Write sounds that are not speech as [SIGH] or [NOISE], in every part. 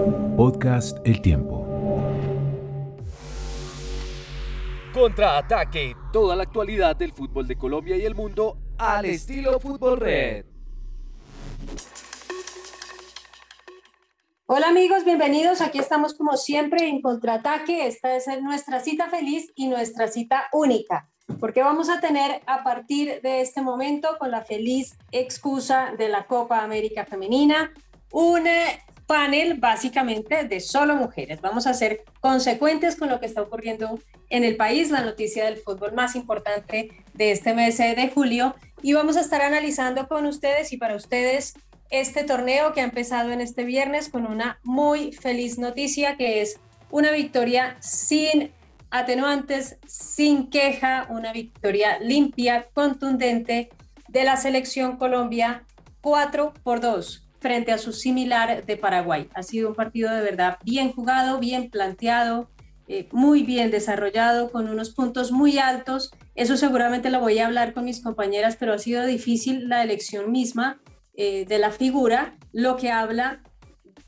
Podcast El Tiempo. Contraataque, toda la actualidad del fútbol de Colombia y el mundo al estilo Fútbol Red. Hola amigos, bienvenidos. Aquí estamos como siempre en Contraataque. Esta es nuestra cita feliz y nuestra cita única, porque vamos a tener a partir de este momento, con la feliz excusa de la Copa América Femenina, un eh, panel básicamente de solo mujeres. Vamos a ser consecuentes con lo que está ocurriendo en el país, la noticia del fútbol más importante de este mes de julio, y vamos a estar analizando con ustedes y para ustedes este torneo que ha empezado en este viernes con una muy feliz noticia que es una victoria sin atenuantes, sin queja, una victoria limpia, contundente de la selección Colombia 4 por 2 frente a su similar de Paraguay. Ha sido un partido de verdad bien jugado, bien planteado, eh, muy bien desarrollado, con unos puntos muy altos. Eso seguramente lo voy a hablar con mis compañeras, pero ha sido difícil la elección misma eh, de la figura, lo que habla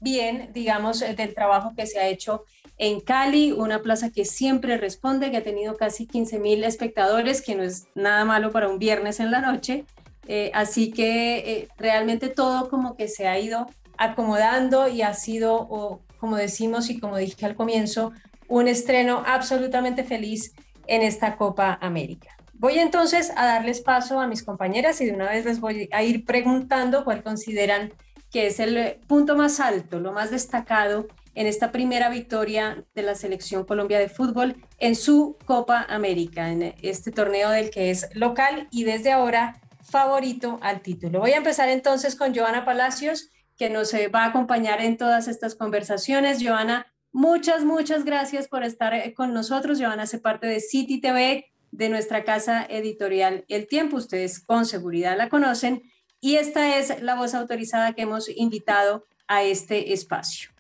bien, digamos, eh, del trabajo que se ha hecho en Cali, una plaza que siempre responde, que ha tenido casi 15 mil espectadores, que no es nada malo para un viernes en la noche. Eh, así que realmente todo como que se ha ido acomodando y ha sido, como decimos y como dije al comienzo, un estreno absolutamente feliz en esta Copa América. Voy entonces a darles paso a mis compañeras y de una vez les voy a ir preguntando cuál consideran que es el punto más alto, lo más destacado en esta primera victoria de la selección Colombia de fútbol en su Copa América, en este torneo del que es local y desde ahora favorito al título. Voy a empezar entonces con Joana Palacios, que nos eh, va a acompañar en todas estas conversaciones. Joana, muchas, muchas gracias por estar eh, con nosotros. Joana hace parte de City TV, de nuestra casa editorial El Tiempo. Ustedes con seguridad la conocen y esta es la voz autorizada que hemos invitado a este espacio.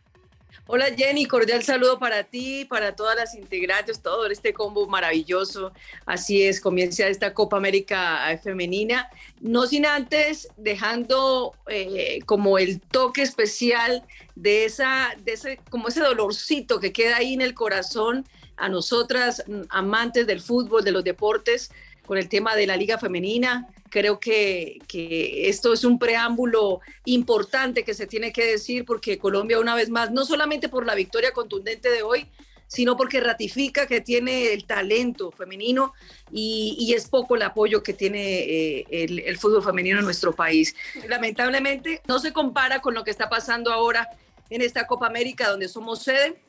Hola Jenny, cordial saludo para ti, para todas las integrantes, todo este combo maravilloso. Así es, comienza esta Copa América femenina. No sin antes dejando eh, como el toque especial de esa, de ese, como ese dolorcito que queda ahí en el corazón a nosotras, mm, amantes del fútbol, de los deportes, con el tema de la liga femenina. Creo que, que, esto es un preámbulo importante que se tiene que decir porque Colombia una vez más, no solamente por la victoria contundente de hoy, sino porque ratifica que tiene el talento femenino y, es poco el apoyo que tiene eh, el, el fútbol femenino en nuestro país. Lamentablemente no se compara con lo que está pasando ahora en esta Copa América donde somos sede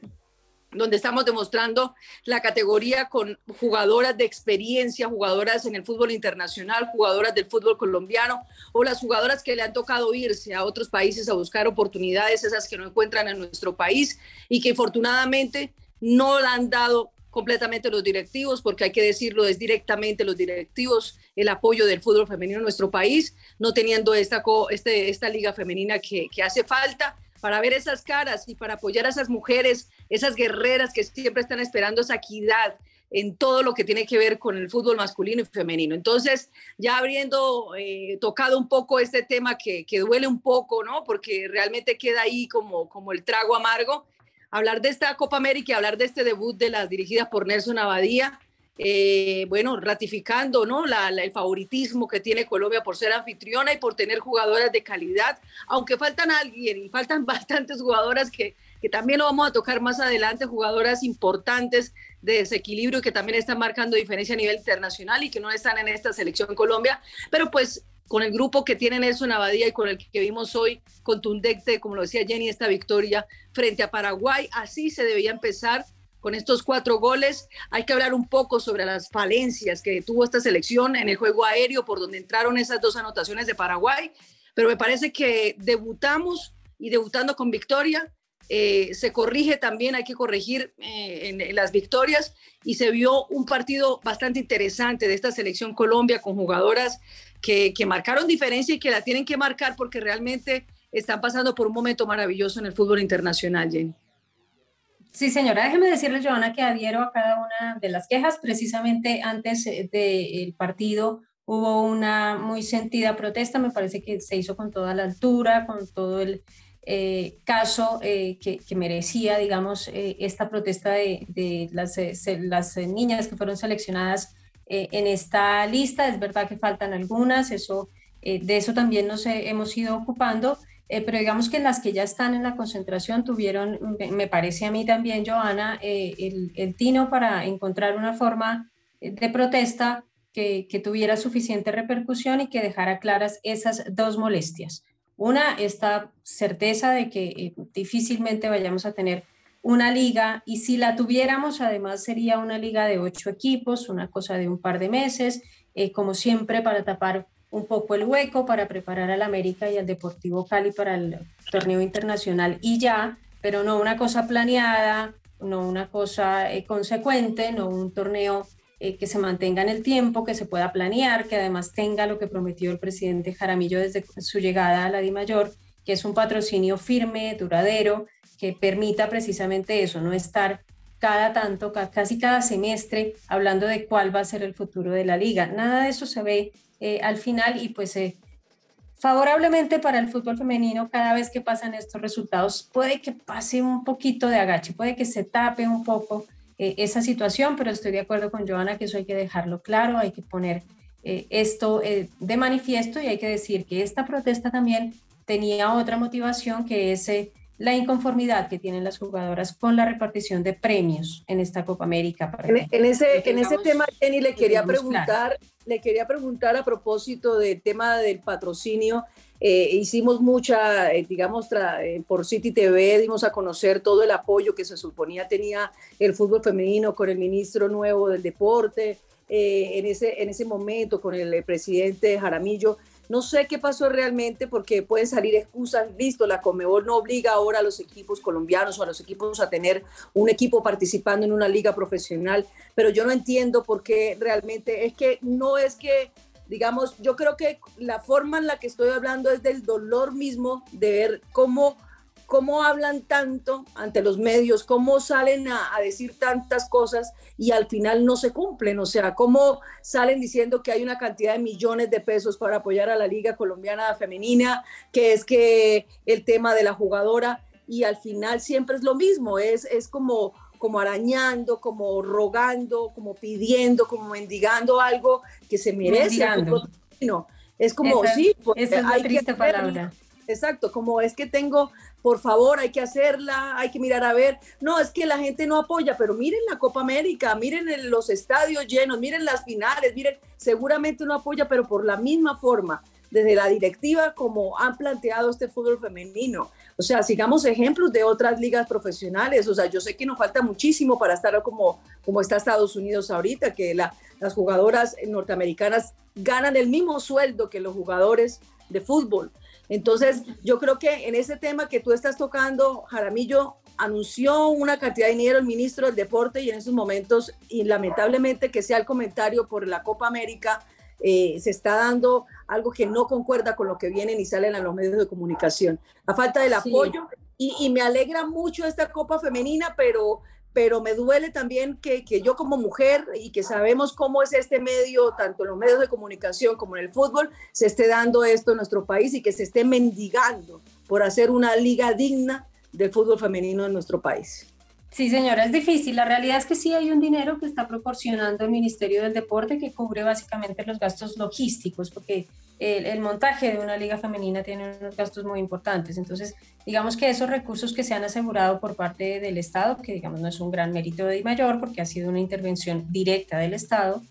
donde estamos demostrando la categoría con jugadoras de experiencia, jugadoras en el fútbol internacional, jugadoras del fútbol colombiano o las jugadoras que le han tocado irse a otros países a buscar oportunidades, esas que no encuentran en nuestro país y que afortunadamente no la han dado completamente los directivos, porque hay que decirlo, es directamente los directivos el apoyo del fútbol femenino en nuestro país, no teniendo esta, este, esta liga femenina que hace falta para ver esas caras y para apoyar a esas mujeres, esas guerreras que siempre están esperando esa equidad en todo lo que tiene que ver con el fútbol masculino y femenino. Entonces, ya habiendo eh, tocado un poco este tema que, que, duele un poco, ¿no? Porque realmente queda ahí como, como el trago amargo, hablar de esta Copa América hablar de este debut de las dirigidas por Nelson Abadía, eh, bueno, ratificando ¿no? el favoritismo que tiene Colombia por ser anfitriona y por tener jugadoras de calidad, aunque faltan alguien y faltan [LAUGHS] bastantes jugadoras que que también lo vamos a tocar más adelante, jugadoras importantes de desequilibrio que también están marcando diferencia a nivel internacional y que no están en esta selección Colombia, pero pues con el grupo que tiene Nelson Abadía y con el que vimos hoy contundente, como lo decía Jenny, esta victoria frente a Paraguay, así se debía empezar con estos cuatro goles. Hay que hablar un poco sobre las falencias que tuvo esta selección en el juego aéreo, por donde entraron esas dos anotaciones de Paraguay, pero me parece que debutamos y debutando con victoria. Eh, se corrige también, hay que corregir eh, en, las victorias y se vio un partido bastante interesante de esta selección Colombia con jugadoras que, que marcaron diferencia y que la tienen que marcar porque realmente están pasando por un momento maravilloso en el fútbol internacional, Jenny. Sí, señora, déjeme decirle, Joana, que adhiero a cada una de las quejas. Precisamente antes eh, del partido hubo una muy sentida protesta, me parece que se hizo con toda la altura, con todo el eh, caso eh, que, merecía, digamos, esta protesta de, las, las, niñas que fueron seleccionadas en esta lista. Es verdad que faltan algunas, eso, de eso también nos hemos ido ocupando. Eh, pero digamos que las que ya están en la concentración tuvieron, me parece a mí también, Joana, eh, el, tino para encontrar una forma de protesta que, que, tuviera suficiente repercusión y que dejara claras esas dos molestias. Una, esta certeza de que eh, difícilmente vayamos a tener una liga y si la tuviéramos, además sería una liga de ocho equipos, una cosa de un par de meses, como siempre para tapar un poco el hueco para preparar al América y al Deportivo Cali para el torneo internacional y ya, pero no una cosa planeada, no una cosa eh, consecuente, no un torneo eh, que se mantenga en el tiempo, que se pueda planear, que además tenga lo que prometió el presidente Jaramillo desde su llegada a la DIMAYOR, que es un patrocinio firme, duradero, que permita precisamente eso, no estar cada tanto, casi cada semestre, hablando de cuál va a ser el futuro de la liga. Nada de eso se ve eh, al final y pues eh, favorablemente para el fútbol femenino cada vez que pasan estos resultados puede que pase un poquito de agache, puede que se tape un poco eh, esa situación, pero estoy de acuerdo con Joana que eso hay que dejarlo claro, hay que poner esto de manifiesto y hay que decir que esta protesta también tenía otra motivación que es la inconformidad que tienen las jugadoras con la repartición de premios en esta Copa América. en, ese, en ese tema, Jenny, le quería preguntar, le quería preguntar a propósito del tema del patrocinio. Eh, hicimos mucha, eh, digamos, eh, por City TV, dimos a conocer todo el apoyo que se suponía tenía el fútbol femenino con el ministro nuevo del deporte, en, ese, en ese momento con el presidente Jaramillo. No sé qué pasó realmente porque pueden salir excusas. Listo, la Comebol no obliga ahora a los equipos colombianos o a los equipos a tener un equipo participando en una liga profesional, pero yo no entiendo por qué realmente es que no es que digamos, yo creo que la forma en la que estoy hablando es del dolor mismo de ver cómo cómo hablan tanto ante los medios, cómo salen a, decir tantas cosas y al final no se cumplen, o sea, cómo salen diciendo que hay una cantidad de millones de pesos para apoyar a la Liga Colombiana Femenina, que es que el tema de la jugadora y al final siempre es lo mismo, es, es como como arañando, como rogando, como pidiendo, como mendigando algo que se merece. No, es como, sí, pues, hay triste palabra. Exacto, como es que tengo por favor, hay que hacerla, hay que mirar a ver. No, es que la gente no apoya, pero miren la Copa América, miren los estadios llenos, miren las finales, miren, seguramente no apoya, pero por la misma forma, desde la directiva, como han planteado este fútbol femenino. O sea, sigamos ejemplos de otras ligas profesionales. O sea, yo sé que nos falta muchísimo para estar como, como está Estados Unidos ahorita, que las jugadoras norteamericanas ganan el mismo sueldo que los jugadores de fútbol. Entonces, yo creo que en ese tema que tú estás tocando, Jaramillo anunció una cantidad de dinero el ministro del Deporte y en esos momentos, y lamentablemente que sea el comentario por la Copa América, eh, se está dando algo que no concuerda con lo que vienen y salen a los medios de comunicación. La falta del apoyo y, y, me alegra mucho esta Copa Femenina, pero pero me duele también que, yo como mujer y que sabemos cómo es este medio, tanto en los medios de comunicación como en el fútbol, se esté dando esto en nuestro país y que se esté mendigando por hacer una liga digna del fútbol femenino en nuestro país. Sí, señora, es difícil. La realidad es que sí hay un dinero que está proporcionando el Ministerio del Deporte que cubre básicamente los gastos logísticos, porque el, montaje de una liga femenina tiene unos gastos muy importantes. Entonces, digamos que esos recursos que se han asegurado por parte del Estado, que digamos no es un gran mérito de mayor porque ha sido una intervención directa del Estado,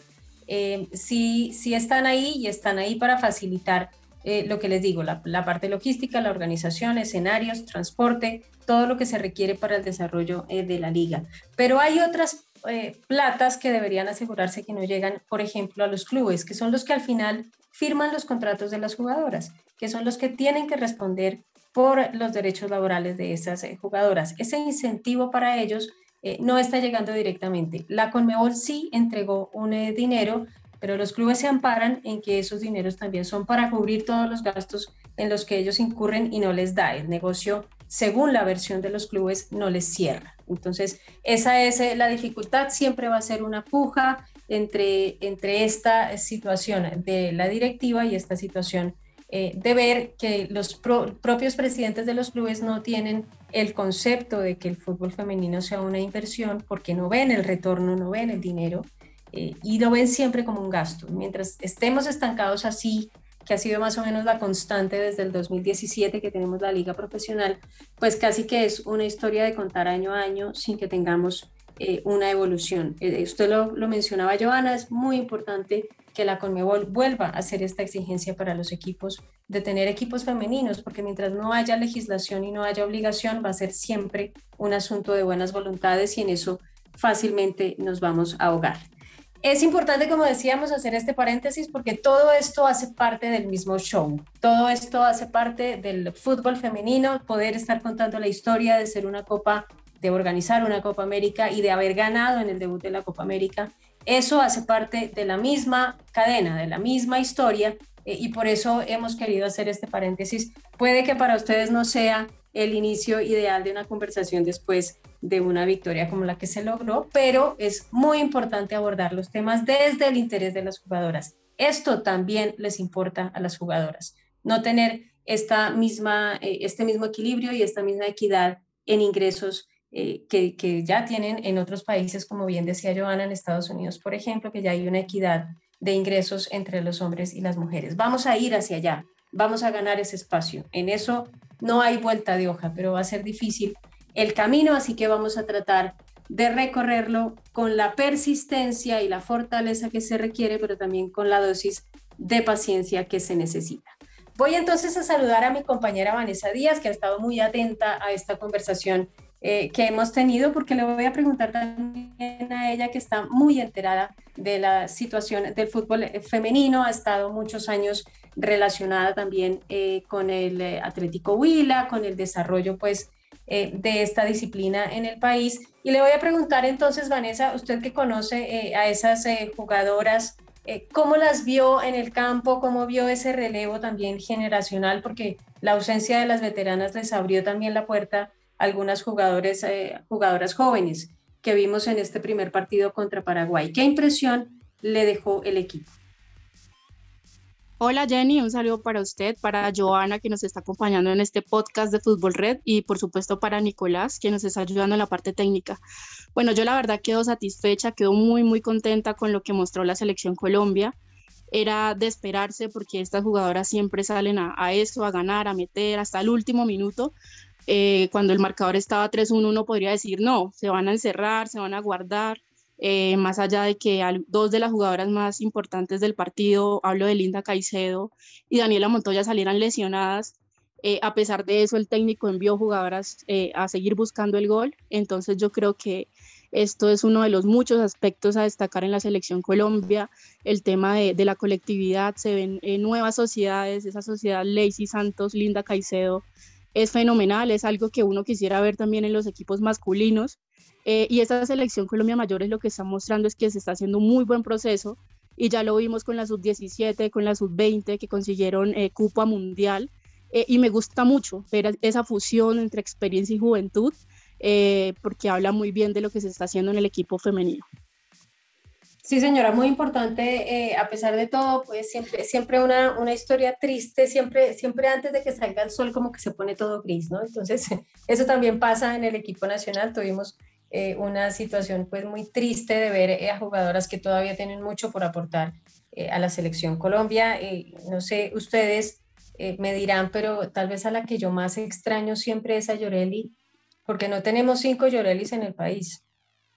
eh, sí, sí están ahí y están ahí para facilitar eh, lo que les digo, la, parte logística, la organización, escenarios, transporte, todo lo que se requiere para el desarrollo eh, de la liga. Pero hay otras eh, platas que deberían asegurarse que no llegan, por ejemplo, a los clubes, que son los que al final firman los contratos de las jugadoras, que son los que tienen que responder por los derechos laborales de esas jugadoras. Ese incentivo para ellos no está llegando directamente. La Conmebol sí entregó un dinero pero los clubes se amparan en que esos dineros también son para cubrir todos los gastos en los que ellos incurren y no les da. El negocio, según la versión de los clubes, no les cierra. Entonces, esa es eh, la dificultad, siempre va a ser una puja entre, entre esta situación de la directiva y esta situación eh, de ver que los propios presidentes de los clubes no tienen el concepto de que el fútbol femenino sea una inversión porque no ven el retorno, no ven el dinero eh, y lo ven siempre como un gasto. Mientras estemos estancados así, que ha sido más o menos la constante desde el 2017 que tenemos la liga profesional, pues casi que es una historia de contar año a año sin que tengamos eh, una evolución. Eh, usted lo, lo, mencionaba, Joana, es muy importante que la Conmebol vuelva a hacer esta exigencia para los equipos de tener equipos femeninos, porque mientras no haya legislación y no haya obligación, va a ser siempre un asunto de buenas voluntades y en eso fácilmente nos vamos a ahogar. Es importante, como decíamos, hacer este paréntesis porque todo esto hace parte del mismo show. Todo esto hace parte del fútbol femenino, poder estar contando la historia de ser una Copa, de organizar una Copa América y de haber ganado en el debut de la Copa América. Eso hace parte de la misma cadena, de la misma historia eh, y por eso hemos querido hacer este paréntesis. Puede que para ustedes no sea el inicio ideal de una conversación después de una victoria como la que se logró, pero es muy importante abordar los temas desde el interés de las jugadoras. Esto también les importa a las jugadoras, no tener esta misma, eh, este mismo equilibrio y esta misma equidad en ingresos eh, que, que, ya tienen en otros países, como bien decía Joana, en Estados Unidos, por ejemplo, que ya hay una equidad de ingresos entre los hombres y las mujeres. Vamos a ir hacia allá, vamos a ganar ese espacio. En eso no hay vuelta de hoja, pero va a ser difícil el camino, así que vamos a tratar de recorrerlo con la persistencia y la fortaleza que se requiere, pero también con la dosis de paciencia que se necesita. Voy entonces a saludar a mi compañera Vanessa Díaz, que ha estado muy atenta a esta conversación eh, que hemos tenido, porque le voy a preguntar también a ella, que está muy enterada de la situación del fútbol femenino, ha estado muchos años relacionada también eh, con el eh, Atlético Huila, con el desarrollo pues eh, de esta disciplina en el país. Y le voy a preguntar entonces, Vanessa, usted que conoce a esas jugadoras, ¿cómo las vio en el campo? ¿Cómo vio ese relevo también generacional? Porque la ausencia de las veteranas les abrió también la puerta algunas jugadores, jugadoras jóvenes que vimos en este primer partido contra Paraguay. ¿Qué impresión le dejó el equipo? Hola Jenny, un saludo para usted, para Joana que nos está acompañando en este podcast de Fútbol Red y por supuesto para Nicolás que nos está ayudando en la parte técnica. Bueno, yo la verdad quedo satisfecha, quedo muy muy contenta con lo que mostró la selección Colombia. Era de esperarse porque estas jugadoras siempre salen a, eso, a ganar, a meter hasta el último minuto. Eh, cuando el marcador estaba 3-1 uno podría decir no, se van a encerrar, se van a guardar eh, más allá de que dos de las jugadoras más importantes del partido, hablo de Linda Caicedo y Daniela Montoya, salieran lesionadas. Eh, a pesar de eso, el técnico envió jugadoras eh, a seguir buscando el gol. Entonces yo creo que esto es uno de los muchos aspectos a destacar en la selección Colombia, el tema de, de la colectividad, se ven nuevas sociedades, esa sociedad Lacey Santos, Linda Caicedo, es fenomenal, es algo que uno quisiera ver también en los equipos masculinos. Eh, y esta selección Colombia Mayor es lo que está mostrando es que se está haciendo un muy buen proceso y ya lo vimos con la sub-17, con la sub-20 que consiguieron eh, cupo mundial eh, y me gusta mucho ver esa fusión entre experiencia y juventud eh, porque habla muy bien de lo que se está haciendo en el equipo femenino. Sí, señora, muy importante, a pesar de todo, pues siempre, siempre una, una, historia triste, siempre, siempre antes de que salga el sol como que se pone todo gris, ¿no? Entonces, [LAUGHS] eso también pasa en el equipo nacional, tuvimos eh, una situación pues muy triste de ver eh, a jugadoras que todavía tienen mucho por aportar eh, a la selección Colombia. no sé, ustedes me dirán, pero tal vez a la que yo más extraño siempre es a Llorelli, porque no tenemos cinco Llorelis en el país.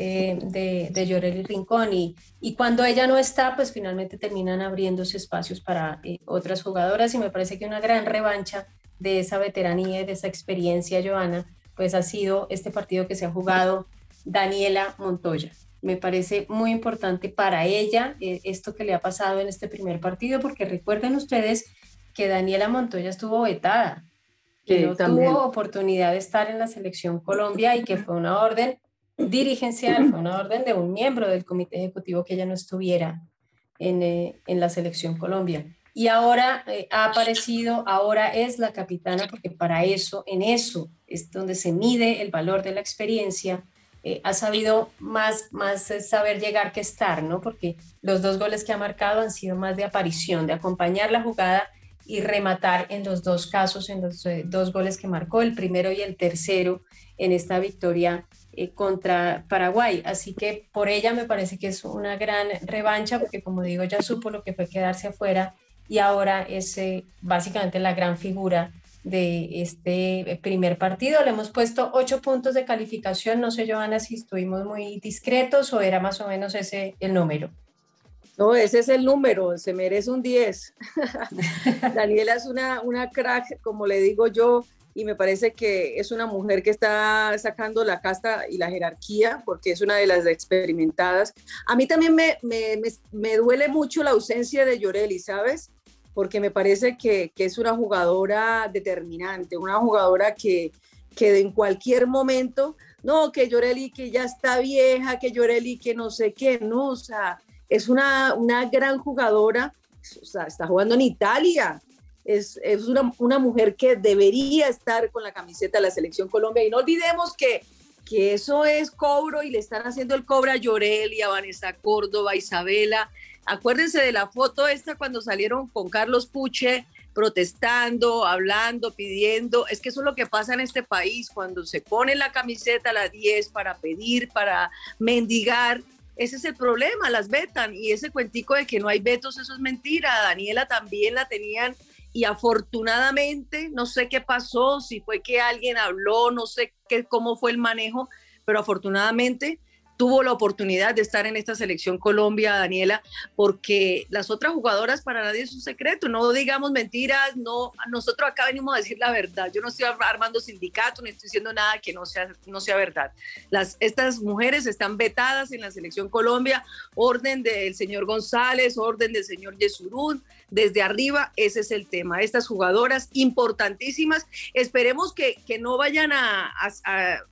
Eh, de, de Yoreli Rincón y, y, cuando ella no está, pues finalmente terminan abriéndose espacios para eh, otras jugadoras y me parece que una gran revancha de esa veteranía y de esa experiencia, Joana, pues ha sido este partido que se ha jugado Daniela Montoya. Me parece muy importante para ella eh, esto que le ha pasado en este primer partido, porque recuerden ustedes que Daniela Montoya estuvo vetada, que no tuvo oportunidad de estar en la selección Colombia y que fue una orden dirigencial, fue una orden de un miembro del comité ejecutivo que ella no estuviera en, eh, en la selección Colombia. Y ahora eh, ha aparecido, ahora es la capitana, porque para eso, en eso es donde se mide el valor de la experiencia. Eh, ha sabido más, más saber llegar que estar, ¿no? Porque los dos goles que ha marcado han sido más de aparición, de acompañar la jugada y rematar en los dos casos, en los dos goles que marcó, el primero y el tercero en esta victoria eh, contra Paraguay. Así que por ella me parece que es una gran revancha porque como digo ya supo lo que fue quedarse afuera y ahora es eh, básicamente la gran figura de este primer partido. Le hemos puesto ocho puntos de calificación. No sé, Joana, si estuvimos muy discretos o era más o menos ese el número. No, ese es el número, se merece un 10. [LAUGHS] Daniela es una, una crack, como le digo yo, y me parece que es una mujer que está sacando la casta y la jerarquía porque es una de las experimentadas. A mí también me, me, me, duele mucho la ausencia de Llorelli, ¿sabes? Porque me parece que, que, es una jugadora determinante, una jugadora que, que en cualquier momento, no, que Llorelli que ya está vieja, que Llorelli que no sé qué, no, o sea, es una, una gran jugadora, o sea, está jugando en Italia, es, una, una, mujer que debería estar con la camiseta de la Selección Colombia. Y no olvidemos que, que eso es cobro y le están haciendo el cobro a Llorelli, a Vanessa Córdoba, Isabela. Acuérdense de la foto esta cuando salieron con Carlos Puche protestando, hablando, pidiendo. Es que eso es lo que pasa en este país, cuando se pone la camiseta a la 10 para pedir, para mendigar. Ese es el problema, las vetan. Y ese cuentico de que no hay vetos, eso es mentira. Daniela también la tenían y afortunadamente, no sé qué pasó, si fue que alguien habló, no sé qué, cómo fue el manejo, pero afortunadamente tuvo la oportunidad de estar en esta selección Colombia, Daniela, porque las otras jugadoras para nadie es un secreto, no digamos mentiras, no, nosotros acá venimos a decir la verdad, yo no estoy armando sindicato, ni estoy diciendo nada que no sea, no sea verdad. Las, estas mujeres están vetadas en la selección Colombia, orden del señor González, orden del señor Yesurún, desde arriba, ese es el tema. Estas jugadoras importantísimas, esperemos que, que no vayan a,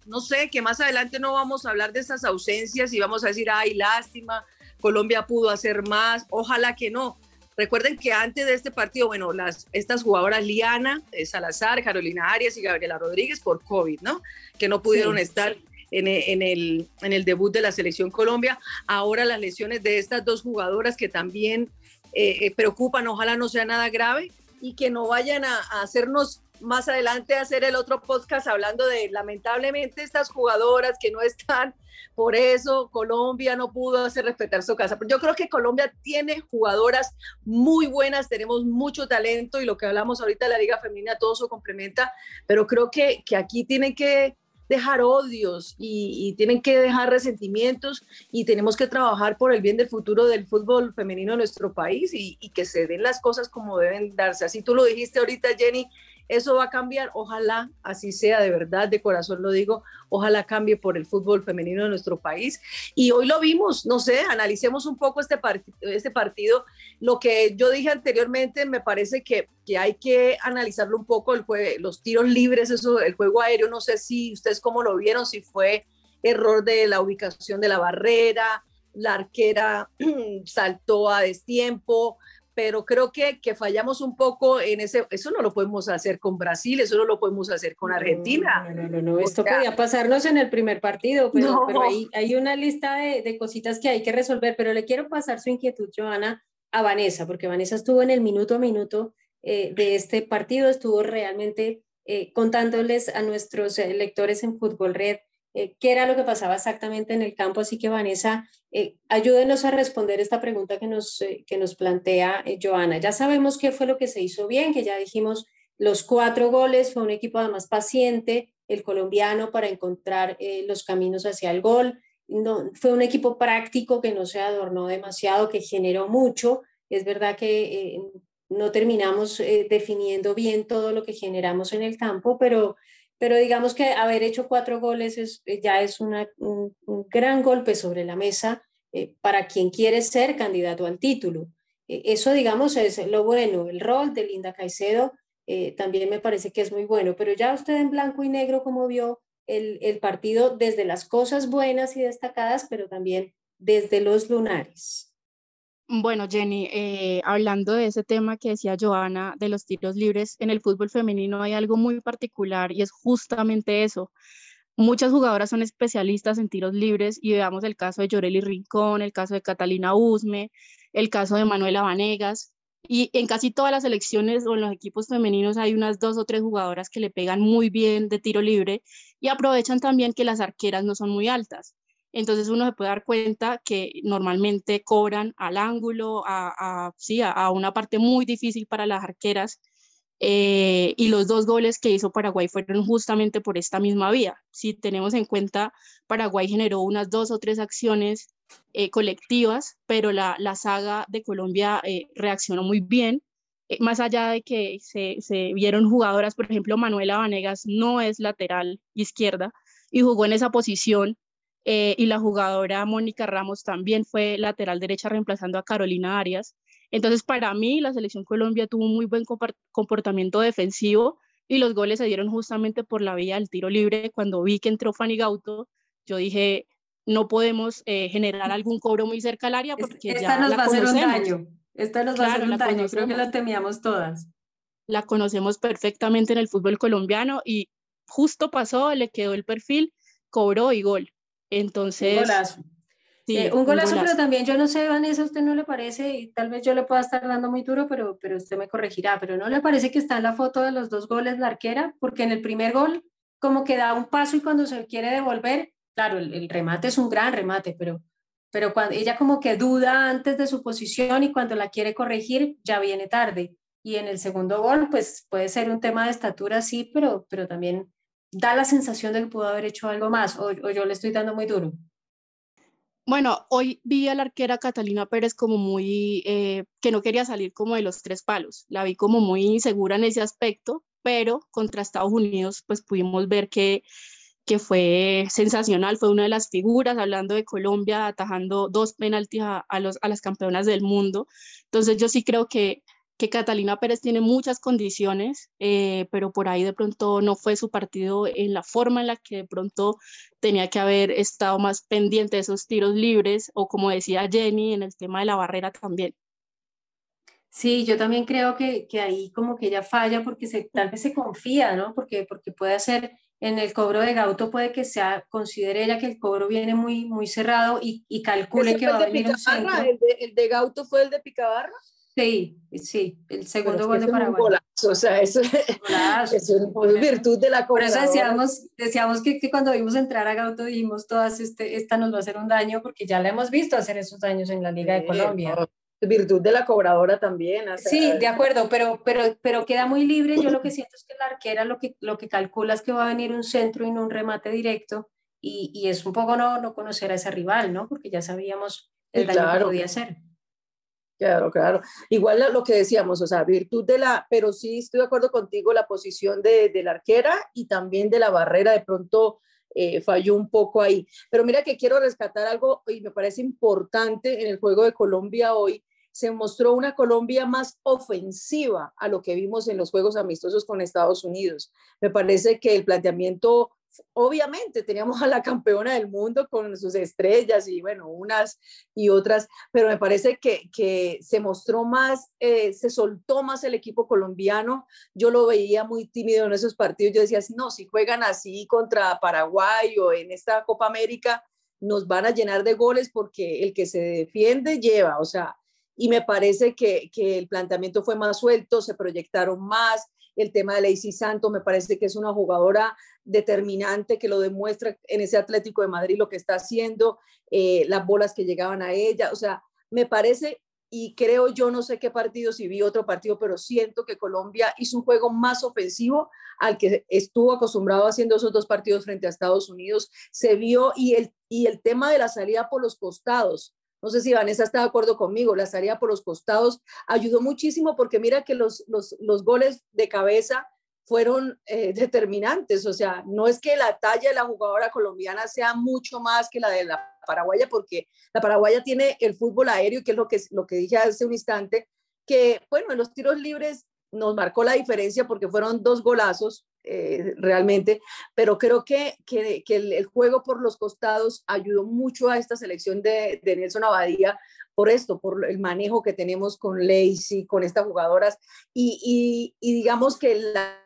no sé, que más adelante no vamos a hablar de esas ausencias y vamos a decir, ay, lástima, Colombia pudo hacer más, ojalá que no. Recuerden que antes de este partido, bueno, las, estas jugadoras Liana, eh, Salazar, Carolina Arias y Gabriela Rodríguez por COVID, ¿no? Que no pudieron estar en, en, el, en el debut de la selección Colombia. Ahora las lesiones de estas dos jugadoras que también eh, eh, preocupan, ojalá no sea nada grave y que no vayan a, hacernos más adelante hacer el otro podcast hablando de lamentablemente estas jugadoras que no están, por eso Colombia no pudo hacer respetar su casa. Pero yo creo que Colombia tiene jugadoras muy buenas, tenemos mucho talento y lo que hablamos ahorita de la Liga Femenina todo eso complementa, pero creo que, que aquí tienen que dejar odios y, tienen que dejar resentimientos y tenemos que trabajar por el bien del futuro del fútbol femenino de nuestro país y, y que se den las cosas como deben darse. Así tú lo dijiste ahorita, Jenny, eso va a cambiar, ojalá así sea, de verdad, de corazón lo digo, ojalá cambie por el fútbol femenino de nuestro país. Y hoy lo vimos, no sé, analicemos un poco este, este partido. Lo que yo dije anteriormente, me parece que, que hay que analizarlo un poco, el los tiros libres, eso, el juego aéreo, no sé si ustedes cómo lo vieron, si fue error de la ubicación de la barrera, la arquera [CLEARS THROAT] saltó a destiempo, pero creo que, que fallamos un poco en ese, eso no lo podemos hacer con Brasil, eso no lo podemos hacer con Argentina. No, no, no, esto podía pasarnos en el primer partido, pero, pero hay, hay, una lista de, de, cositas que hay que resolver, pero le quiero pasar su inquietud, Joana, a Vanessa, porque Vanessa estuvo en el minuto a minuto eh, de este partido, estuvo realmente eh, contándoles a nuestros eh, lectores en Fútbol Red eh, qué era lo que pasaba exactamente en el campo. Así que Vanessa, eh, ayúdenos a responder esta pregunta que nos, eh, que nos plantea Joana. Ya sabemos qué fue lo que se hizo bien, que ya dijimos los cuatro goles, fue un equipo además paciente, el colombiano para encontrar los caminos hacia el gol. No, fue un equipo práctico que no se adornó demasiado, que generó mucho. Es verdad que no terminamos definiendo bien todo lo que generamos en el campo, pero pero digamos que haber hecho cuatro goles es, eh, ya es un, gran golpe sobre la mesa eh, para quien quiere ser candidato al título. Eh, eso, digamos, es lo bueno. El rol de Linda Caicedo también me parece que es muy bueno, pero ya usted en blanco y negro, como vio el, el partido desde las cosas buenas y destacadas, pero también desde los lunares. Bueno, Jenny, eh, hablando de ese tema que decía Joana de los tiros libres, en el fútbol femenino hay algo muy particular y es justamente eso. Muchas jugadoras son especialistas en tiros libres y veamos el caso de Yoreli Rincón, el caso de Catalina Usme, el caso de Manuela Vanegas. Y en casi todas las selecciones o en los equipos femeninos hay unas dos o tres jugadoras que le pegan muy bien de tiro libre y aprovechan también que las arqueras no son muy altas. Entonces uno se puede dar cuenta que normalmente cobran al ángulo, a, sí, a, una parte muy difícil para las arqueras. Eh, y los dos goles que hizo Paraguay fueron justamente por esta misma vía. Si tenemos en cuenta, Paraguay generó unas dos o tres acciones eh, colectivas, pero la, la, saga de Colombia eh, reaccionó muy bien. más allá de que se, se, vieron jugadoras, por ejemplo, Manuela Vanegas no es lateral izquierda y jugó en esa posición eh, y la jugadora Mónica Ramos también fue lateral derecha reemplazando a Carolina Arias. Entonces, para mí, la selección Colombia tuvo un muy buen comportamiento defensivo y los goles se dieron justamente por la vía del tiro libre. Cuando vi que entró Fanny Gauto, yo dije, no podemos eh, generar algún cobro muy cerca al área porque Esta ya nos la va a hacer un daño. Esta nos va a hacer un daño. Creo que la temíamos todas. La conocemos perfectamente en el fútbol colombiano y justo pasó, le quedó el perfil, cobró y gol. Entonces... Un golazo. Sí, eh, un, golazo, pero también yo no sé, Vanessa, a usted no le parece, y tal vez yo le pueda estar dando muy duro, pero, pero usted me corregirá, pero ¿no le parece que está en la foto de los dos goles la arquera? Porque en el primer gol como que da un paso y cuando se quiere devolver, claro, el, el remate es un gran remate, pero, pero cuando ella como que duda antes de su posición y cuando la quiere corregir ya viene tarde. Y en el segundo gol, pues puede ser un tema de estatura, sí, pero, pero también da la sensación de que pudo haber hecho algo más o, yo le estoy dando muy duro? Bueno, hoy vi a la arquera Catalina Pérez como muy, eh, que no quería salir como de los tres palos. La vi como muy insegura en ese aspecto, pero contra Estados Unidos pues pudimos ver que, que fue sensacional, fue una de las figuras, hablando de Colombia, atajando dos penaltis a, a, los, a las campeonas del mundo. Entonces yo sí creo que que Catalina Pérez tiene muchas condiciones, eh, pero por ahí de pronto no fue su partido en la forma en la que de pronto tenía que haber estado más pendiente de esos tiros libres o como decía Jenny en el tema de la barrera también. Sí, yo también creo que, que ahí como que ella falla porque se, tal vez se confía, ¿no? Porque, porque puede hacer en el cobro de Gauto puede que sea, considere ella que el cobro viene muy, muy cerrado y, y calcule que va a venir un centro. ¿El de, ¿El de Gauto fue el de Picabarra? Sí, sí, el segundo gol de Paraguay. Golazo, o sea, eso, eso es virtud de la Por eso decíamos, decíamos que, que, cuando vimos entrar a Gauto dijimos todas, este, esta nos va a hacer un daño porque ya la hemos visto hacer esos daños en la Liga de Colombia. No, virtud de la cobradora también. O sea, sí, de acuerdo, pero, pero, pero queda muy libre. Yo lo que siento es que la arquera lo que, lo que calcula es que va a venir un centro y no un remate directo y, y es un poco no, no conocer a ese rival, ¿no? Porque ya sabíamos el daño claro. que podía hacer. Claro, claro. Igual lo que decíamos, o sea, virtud de la, pero sí estoy de acuerdo contigo, la posición de, de la arquera y también de la barrera, de pronto eh, falló un poco ahí. Pero mira que quiero rescatar algo y me parece importante en el juego de Colombia hoy. Se mostró una Colombia más ofensiva a lo que vimos en los juegos amistosos con Estados Unidos. Me parece que el planteamiento obviamente teníamos a la campeona del mundo con sus estrellas y bueno, unas y otras, pero me parece que, que se mostró más, eh, se soltó más el equipo colombiano. Yo lo veía muy tímido en esos partidos. Yo decía, no, si juegan así contra Paraguay o en esta Copa América, nos van a llenar de goles porque el que se defiende lleva, o sea, y me parece que, que el planteamiento fue más suelto, se proyectaron más, el tema de Lacey Santos me parece que es una jugadora determinante que lo demuestra en ese Atlético de Madrid lo que está haciendo, eh, las bolas que llegaban a ella, o sea, me parece y creo yo no sé qué partido, si vi otro partido, pero siento que Colombia hizo un juego más ofensivo al que estuvo acostumbrado haciendo esos dos partidos frente a Estados Unidos. Se vio y el, y el tema de la salida por los costados, no sé si Vanessa está de acuerdo conmigo, la salida por los costados. Ayudó muchísimo porque mira que los, los, los goles de cabeza fueron eh, determinantes, o sea, no es que la talla de la jugadora colombiana sea mucho más que la de la paraguaya, porque la paraguaya tiene el fútbol aéreo, que es lo que, lo que dije hace un instante, que bueno, en los tiros libres nos marcó la diferencia porque fueron dos golazos eh, realmente, pero creo que, que, el, juego por los costados ayudó mucho a esta selección de, de Nelson Abadía por esto, por el manejo que tenemos con Lacey, con estas jugadoras y, y, y digamos que la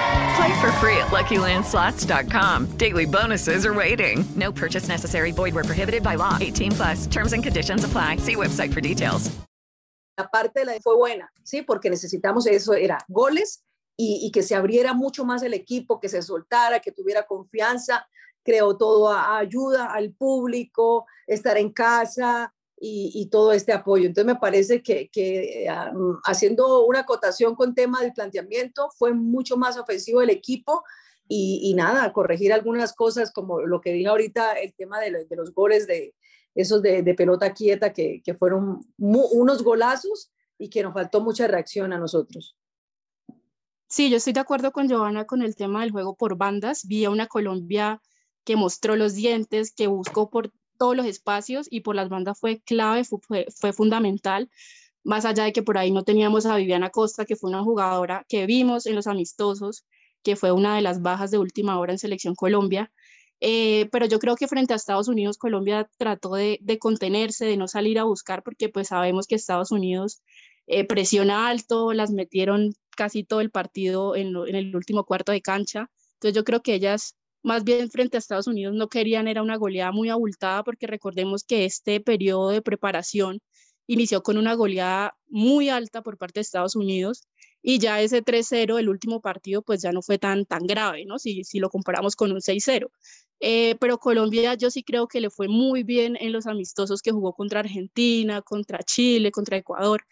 Play for free at LuckyLandSlots.com. Daily bonuses are waiting. No purchase necessary. Void were prohibited by law. 18 plus. Terms and conditions apply. See website for details. La parte de la fue buena, sí, porque necesitamos eso, era goles y, y, que se abriera mucho más el equipo, que se soltara, que tuviera confianza. Creo todo a, a ayuda al público, estar en casa, y, todo este apoyo. Entonces me parece que, que um, haciendo una acotación con tema del planteamiento fue mucho más ofensivo el equipo y, y, nada, corregir algunas cosas como lo que dije ahorita, el tema de, los goles de esos de, de pelota quieta que, que fueron unos golazos y que nos faltó mucha reacción a nosotros. Sí, yo estoy de acuerdo con Giovanna con el tema del juego por bandas. Vi a una Colombia que mostró los dientes, que buscó por todos los espacios y por las bandas fue clave, fue, fue, fundamental, más allá de que por ahí no teníamos a Viviana Costa, que fue una jugadora que vimos en los amistosos, que fue una de las bajas de última hora en Selección Colombia. Eh, pero yo creo que frente a Estados Unidos, Colombia trató de, de, contenerse, de no salir a buscar, porque pues sabemos que Estados Unidos eh, presiona alto, las metieron casi todo el partido en, en el último cuarto de cancha. Entonces yo creo que ellas más bien frente a Estados Unidos no querían, era una goleada muy abultada porque recordemos que este periodo de preparación inició con una goleada muy alta por parte de Estados Unidos y ya ese 3-0 el último partido pues ya no fue tan, tan grave, ¿no? Si, si lo comparamos con un 6-0. Eh, pero Colombia yo sí creo que le fue muy bien en los amistosos que jugó contra Argentina, contra Chile, contra Ecuador,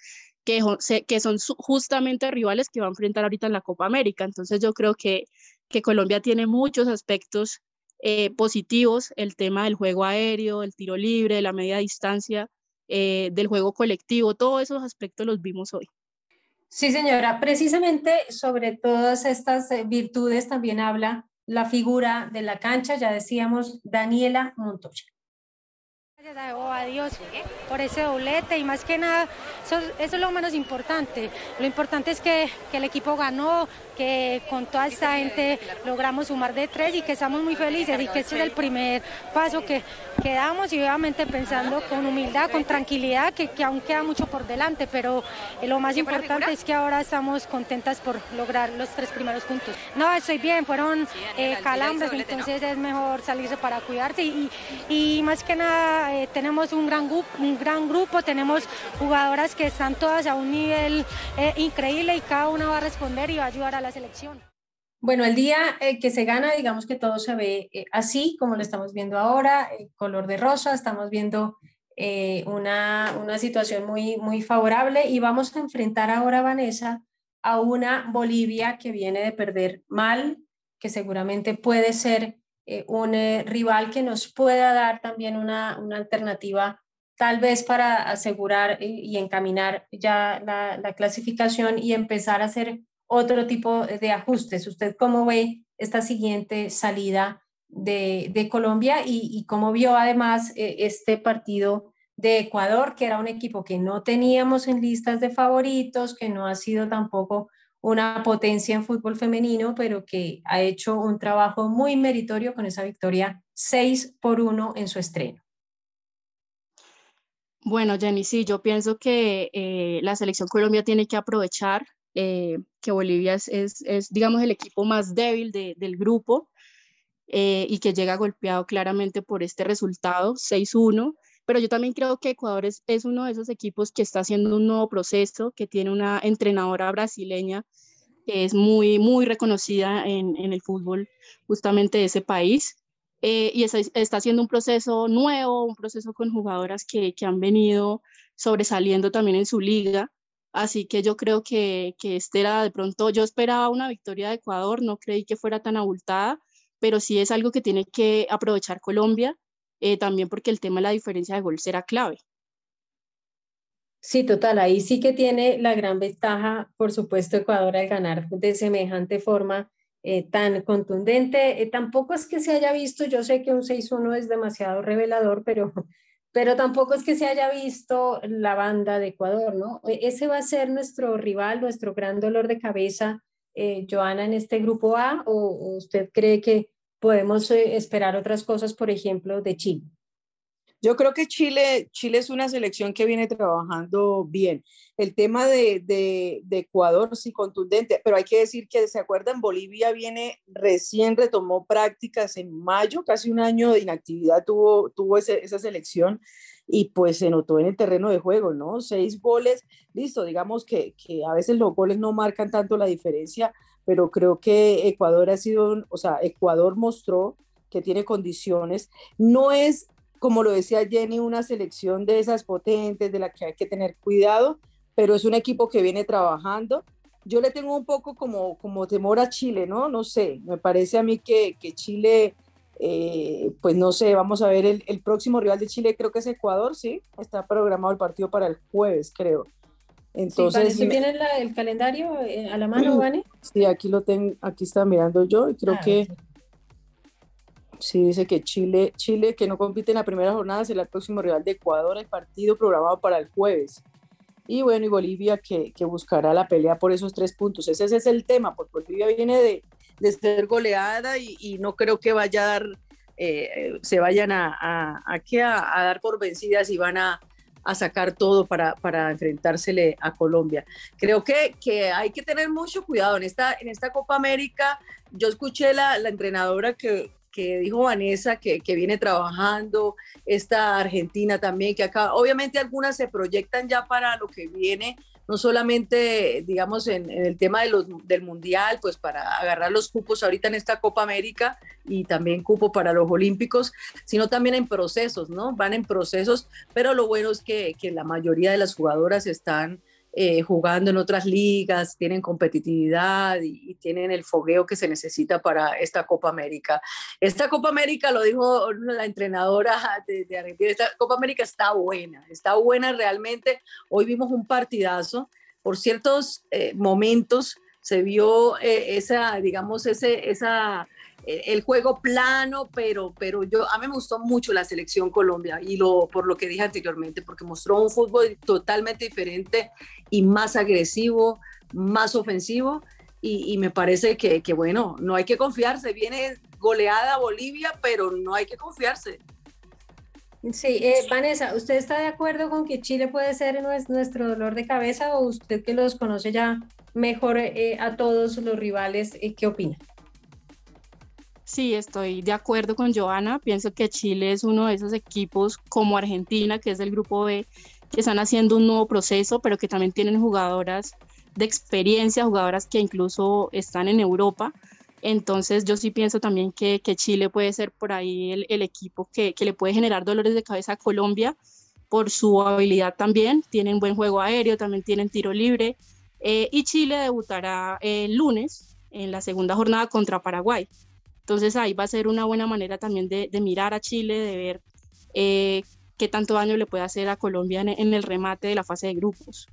que, que son justamente rivales que va a enfrentar ahorita en la Copa América. Entonces yo creo que que Colombia tiene muchos aspectos eh, positivos, el tema del juego aéreo, el tiro libre, la media distancia, eh, del juego colectivo, todos esos aspectos los vimos hoy. Sí, señora, precisamente sobre todas estas eh, virtudes también habla la figura de la cancha, ya decíamos, Daniela Montoya. Gracias a Dios por ese doblete y más que nada, eso, eso, es lo menos importante. Lo importante es que, que, el equipo ganó, que con toda esta gente logramos sumar de tres y que estamos muy felices y que este es el primer paso que, que damos y obviamente pensando con humildad, con tranquilidad, que, que aún queda mucho por delante, pero lo más importante es que ahora estamos contentas por lograr los tres primeros puntos. No, estoy bien, fueron eh, calambres, entonces es mejor salirse para cuidarse y, y más que nada eh, tenemos un gran, un gran grupo, tenemos jugadoras que están todas a un nivel eh, increíble y cada una va a responder y va a ayudar a la selección. Bueno, el día eh, que se gana, digamos que todo se ve eh, así, como lo estamos viendo ahora, color de rosa, estamos viendo una, una, situación muy, muy favorable y vamos a enfrentar ahora, Vanessa, a una Bolivia que viene de perder mal, que seguramente puede ser un rival que nos pueda dar también una, una alternativa tal vez para asegurar y, encaminar ya la, clasificación y empezar a hacer otro tipo de ajustes. ¿Usted cómo ve esta siguiente salida de, Colombia y, cómo vio además eh, este partido de Ecuador, que era un equipo que no teníamos en listas de favoritos, que no ha sido tampoco una potencia en fútbol femenino, pero que ha hecho un trabajo muy meritorio con esa victoria 6 por 1 en su estreno? Bueno, Jenny, sí, yo pienso que eh, la selección Colombia tiene que aprovechar eh, que Bolivia es, digamos, el equipo más débil del grupo eh, y que llega golpeado claramente por este resultado, 6-1. Pero yo también creo que Ecuador es, uno de esos equipos que está haciendo un nuevo proceso, que tiene una entrenadora brasileña que es muy, muy reconocida en, en el fútbol justamente de ese país. Eh, y está, haciendo un proceso nuevo, un proceso con jugadoras que, que, han venido sobresaliendo también en su liga. Así que yo creo que, que este era de pronto, yo esperaba una victoria de Ecuador, no creí que fuera tan abultada, pero sí es algo que tiene que aprovechar Colombia, eh, también porque el tema de la diferencia de gol será clave. Sí, total, ahí sí que tiene la gran ventaja, por supuesto, Ecuador al ganar de semejante forma eh, tan contundente. Eh, tampoco es que se haya visto, yo sé que un 6-1 es demasiado revelador, pero, [LAUGHS] pero tampoco es que se haya visto la banda de Ecuador, ¿no? E, ese va a ser nuestro rival, nuestro gran dolor de cabeza, eh, Joana, en este grupo A, o usted cree que podemos esperar otras cosas, por ejemplo, de Chile? Yo creo que Chile, Chile es una selección que viene trabajando bien. El tema de, de, Ecuador sí contundente, pero hay que decir que, ¿se acuerdan? Bolivia viene, recién retomó prácticas en mayo, casi un año de inactividad tuvo, tuvo esa selección y pues se notó en el terreno de juego, ¿no? Seis goles, listo, digamos que, que a veces los goles no marcan tanto la diferencia, pero creo que Ecuador ha sido, o sea, Ecuador mostró que tiene condiciones. No es como lo decía Jenny, una selección de esas potentes, de la que hay que tener cuidado, pero es un equipo que viene trabajando. Yo le tengo un poco como, como temor a Chile, ¿no? No sé, me parece a mí que, que Chile, eh, pues no sé, vamos a ver, el, el, próximo rival de Chile creo que es Ecuador, ¿sí? Está programado el partido para el jueves, creo. Entonces, sí, ¿Tienen el calendario eh, a la [CLEARS THROAT] mano, Vane? Sí, aquí lo tengo, aquí está mirando yo y creo ah, que... Sí, dice que Chile, Chile, que no compite en la primera jornada, será el próximo rival de Ecuador, el partido programado para el jueves. Y bueno, y Bolivia que, que buscará la pelea por esos tres puntos. Ese, es el tema, porque Bolivia viene de, de ser goleada y, y, no creo que vaya a dar, eh, se vayan a, a, a, a, dar por vencidas y van a, a sacar todo para, para, enfrentársele a Colombia. Creo que, que, hay que tener mucho cuidado en esta, en esta Copa América. Yo escuché la, la entrenadora que, que dijo Vanessa que, que, viene trabajando, esta Argentina también, que acá, obviamente algunas se proyectan ya para lo que viene, no solamente, digamos, en, el tema de los, del Mundial, pues para agarrar los cupos ahorita en esta Copa América y también cupo para los Olímpicos, sino también en procesos, ¿no? Van en procesos, pero lo bueno es que, que la mayoría de las jugadoras están eh, jugando en otras ligas, tienen competitividad y, tienen el fogueo que se necesita para esta Copa América. Esta Copa América, lo dijo la entrenadora de, Argentina, esta Copa América está buena, está buena realmente. Hoy vimos un partidazo, por ciertos eh, momentos se vio eh, esa, digamos, ese, esa el juego plano, pero, pero yo, a mí me gustó mucho la selección Colombia y lo, por lo que dije anteriormente, porque mostró un fútbol totalmente diferente y más agresivo, más ofensivo y, me parece que, que, bueno, no hay que confiarse, viene goleada Bolivia, pero no hay que confiarse. Sí, eh, Vanessa, ¿usted está de acuerdo con que Chile puede ser nuestro dolor de cabeza o usted que los conoce ya mejor eh, a todos los rivales, eh, qué opina? Sí, estoy de acuerdo con Joana. Pienso que Chile es uno de esos equipos como Argentina, que es del grupo B, que están haciendo un nuevo proceso, pero que también tienen jugadoras de experiencia, jugadoras que incluso están en Europa. Entonces yo sí pienso también que, Chile puede ser por ahí el, equipo que, le puede generar dolores de cabeza a Colombia por su habilidad también. Tienen buen juego aéreo, también tienen tiro libre. Eh, y Chile debutará el lunes en la segunda jornada contra Paraguay. Entonces ahí va a ser una buena manera también de, mirar a Chile, de ver eh, qué tanto daño le puede hacer a Colombia en, el remate de la fase de grupos.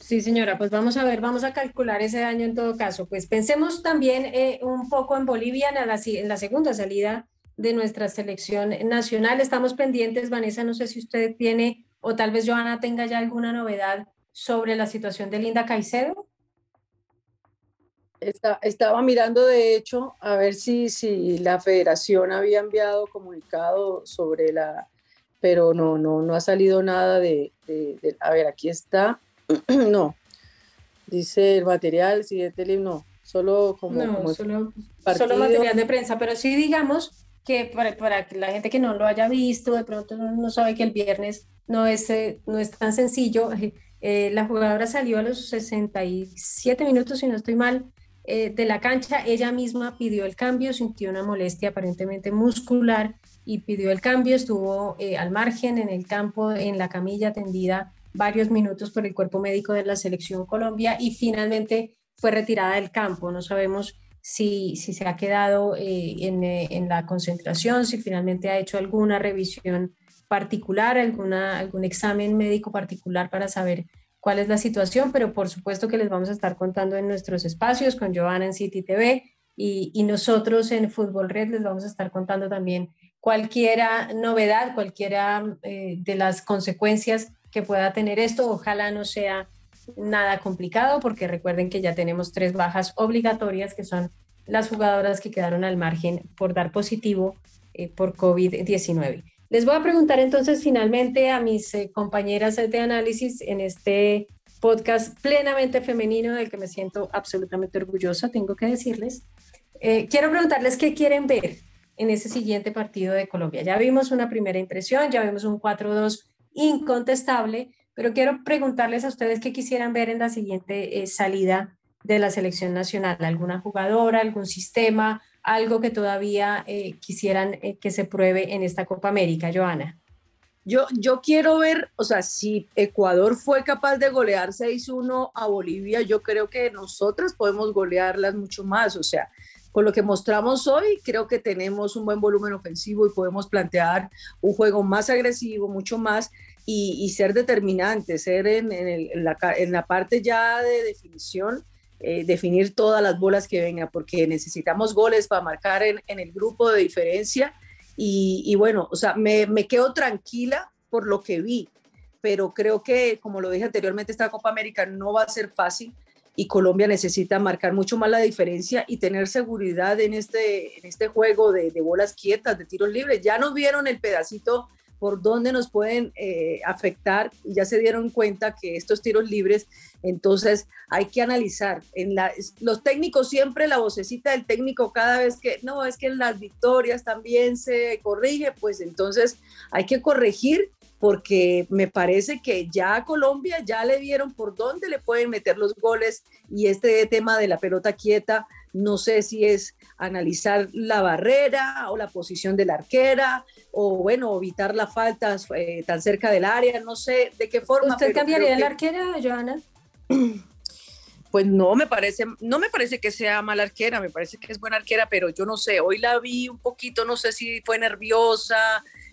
Sí, señora, pues vamos a ver, vamos a calcular ese daño en todo caso. Pues pensemos también eh, un poco en Bolivia, en la, en la segunda salida de nuestra selección nacional. Estamos pendientes, Vanessa, no sé si usted tiene o tal vez Joana tenga ya alguna novedad sobre la situación de Linda Caicedo. Estaba mirando, de hecho, a ver si, si la federación había enviado comunicado sobre la, pero no, no, no ha salido nada de, a ver, aquí está, [CLEARS THROAT] no, dice el material, siguiente no, solo como, no, solo, material de prensa, pero sí digamos que para, para, la gente que no lo haya visto, de pronto no, sabe que el viernes no es, eh, no es tan sencillo, [LAUGHS] eh, la jugadora salió a los 67 minutos, si no estoy mal, eh, de la cancha, ella misma pidió el cambio, sintió una molestia aparentemente muscular y pidió el cambio, estuvo eh, al margen en el campo, en la camilla tendida varios minutos por el cuerpo médico de la selección Colombia y finalmente fue retirada del campo. No sabemos si, si se ha quedado eh, en, en, la concentración, si finalmente ha hecho alguna revisión particular, alguna, algún examen médico particular para saber cuál es la situación, pero por supuesto que les vamos a estar contando en nuestros espacios con Giovanna en City TV y, y nosotros en Fútbol Red les vamos a estar contando también cualquiera novedad, cualquiera eh, de las consecuencias que pueda tener esto. Ojalá no sea nada complicado, porque recuerden que ya tenemos tres bajas obligatorias, que son las jugadoras que quedaron al margen por dar positivo eh, por COVID-19. Les voy a preguntar entonces finalmente a mis eh, compañeras de análisis en este podcast plenamente femenino del que me siento absolutamente orgullosa, tengo que decirles. quiero preguntarles qué quieren ver en ese siguiente partido de Colombia. Ya vimos una primera impresión, ya vimos un 4-2 incontestable, pero quiero preguntarles a ustedes qué quisieran ver en la siguiente eh, salida de la selección nacional, alguna jugadora, algún sistema, algo que todavía eh, quisieran eh, que se pruebe en esta Copa América, Joana. Yo, yo quiero ver, o sea, si Ecuador fue capaz de golear 6-1 a Bolivia, yo creo que nosotras podemos golearlas mucho más, o sea, con lo que mostramos hoy, creo que tenemos un buen volumen ofensivo y podemos plantear un juego más agresivo, mucho más, y, ser determinante, ser en, la, parte ya de definición, eh, definir todas las bolas que vengan, porque necesitamos goles para marcar en, el grupo de diferencia. Y, bueno, o sea, me, quedo tranquila por lo que vi, pero creo que, como lo dije anteriormente, esta Copa América no va a ser fácil y Colombia necesita marcar mucho más la diferencia y tener seguridad en este, en este juego de, bolas quietas, de tiros libres. Ya nos vieron el pedacito por dónde nos pueden eh, afectar ya se dieron cuenta que estos tiros libres, entonces hay que analizar. En la, los técnicos siempre, la vocecita del técnico cada vez que, no, es que en las victorias también se corrige, pues entonces hay que corregir porque me parece que ya a Colombia ya le vieron por dónde le pueden meter los goles y este tema de la pelota quieta, no sé si es analizar la barrera o la posición de la arquera o bueno, evitar las faltas eh, tan cerca del área, no sé de qué forma. ¿Usted cambiaría la arquera, Joana? [CLEARS THROAT] Pues no me parece, no me parece que sea mala arquera, me parece que es buena arquera, pero yo no sé, hoy la vi un poquito, no sé si fue nerviosa,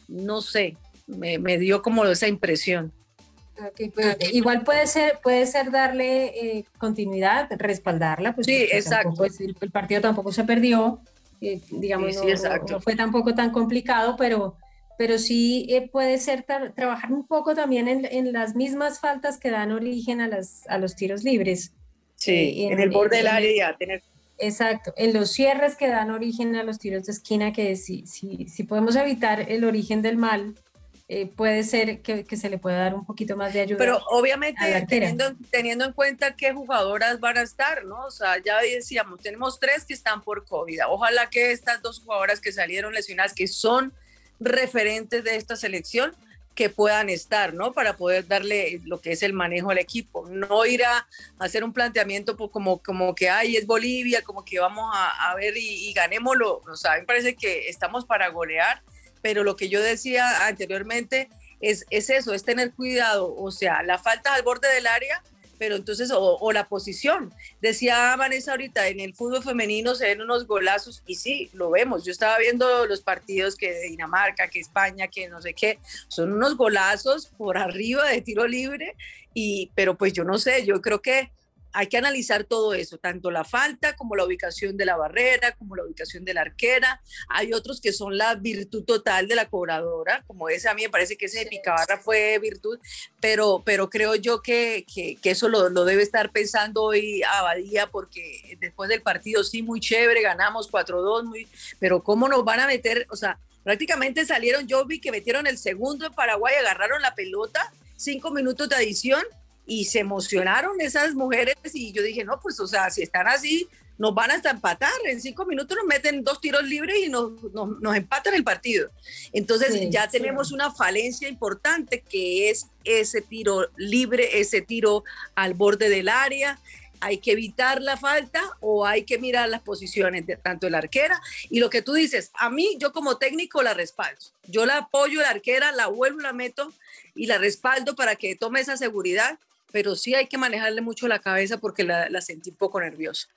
no sé, me, dio como esa impresión. Pues, igual puede ser, puede ser darle eh, continuidad, respaldarla. Pues, sí, exacto. el, partido tampoco se perdió, eh, digamos, no, fue tampoco tan complicado, pero, pero sí eh, puede ser trabajar un poco también en, en, las mismas faltas que dan origen a, las, a los tiros libres. Sí, en, el borde del área, tener Exacto, en los cierres que dan origen a los tiros de esquina, que si, si, si podemos evitar el origen del mal, eh, puede ser que, se le pueda dar un poquito más de ayuda. Pero obviamente teniendo, teniendo en cuenta qué jugadoras van a estar, ¿no? O sea, ya decíamos, tenemos tres que están por COVID. Ojalá que estas dos jugadoras que salieron lesionadas, que son referentes de esta selección, que puedan estar, ¿no? Para poder darle lo que es el manejo al equipo. No ir a hacer un planteamiento como, como que, ay, es Bolivia, como que vamos a, ver y, y, ganémoslo. O sea, a me parece que estamos para golear, pero lo que yo decía anteriormente es, es eso, es tener cuidado. O sea, la falta al borde del área pero entonces, o, la posición. Decía Vanessa ahorita, en el fútbol femenino se ven unos golazos, y sí, lo vemos. Yo estaba viendo los partidos que Dinamarca, que España, que no sé qué, son unos golazos por arriba de tiro libre, y, pero pues yo no sé, yo creo que hay que analizar todo eso, tanto la falta como la ubicación de la barrera, como la ubicación de la arquera. Hay otros que son la virtud total de la cobradora, como ese a mí me parece que ese de Picabarra fue virtud, pero, pero creo yo que, que, eso lo, lo, debe estar pensando hoy Abadía, porque después del partido sí, muy chévere, ganamos 4-2, muy, pero ¿cómo nos van a meter? O sea, prácticamente salieron, yo vi que metieron el segundo en Paraguay, agarraron la pelota, cinco minutos de adición y se emocionaron esas mujeres y yo dije, no, pues o sea, si están así, nos van hasta empatar, en cinco minutos nos meten dos tiros libres y nos, nos, empatan el partido. Entonces ya tenemos una falencia importante que es ese tiro libre, ese tiro al borde del área. Hay que evitar la falta o hay que mirar las posiciones de tanto el arquera. Y lo que tú dices, a mí, yo como técnico la respaldo. Yo la apoyo la arquera, la vuelvo, la meto y la respaldo para que tome esa seguridad pero sí hay que manejarle mucho la cabeza porque la, sentí un poco nerviosa.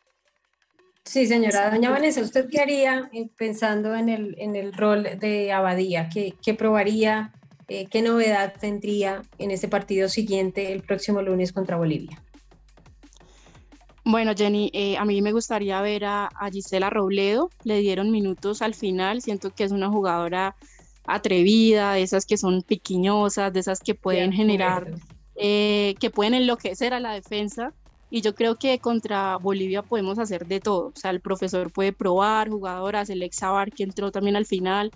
Sí, señora. Doña Vanessa, ¿usted qué haría eh, pensando en el, en el rol de Abadía? ¿Qué, qué probaría? Eh, ¿Qué novedad tendría en ese partido siguiente el próximo lunes contra Bolivia? Bueno, Jenny, eh, a mí me gustaría ver a, Gisela Robledo. Le dieron minutos al final. Siento que es una jugadora atrevida, de esas que son piquiñosas, de esas que pueden generar eh, que pueden enloquecer a la defensa. Y yo creo que contra Bolivia podemos hacer de todo. O sea, el profesor puede probar jugadoras, el ex que entró también al final,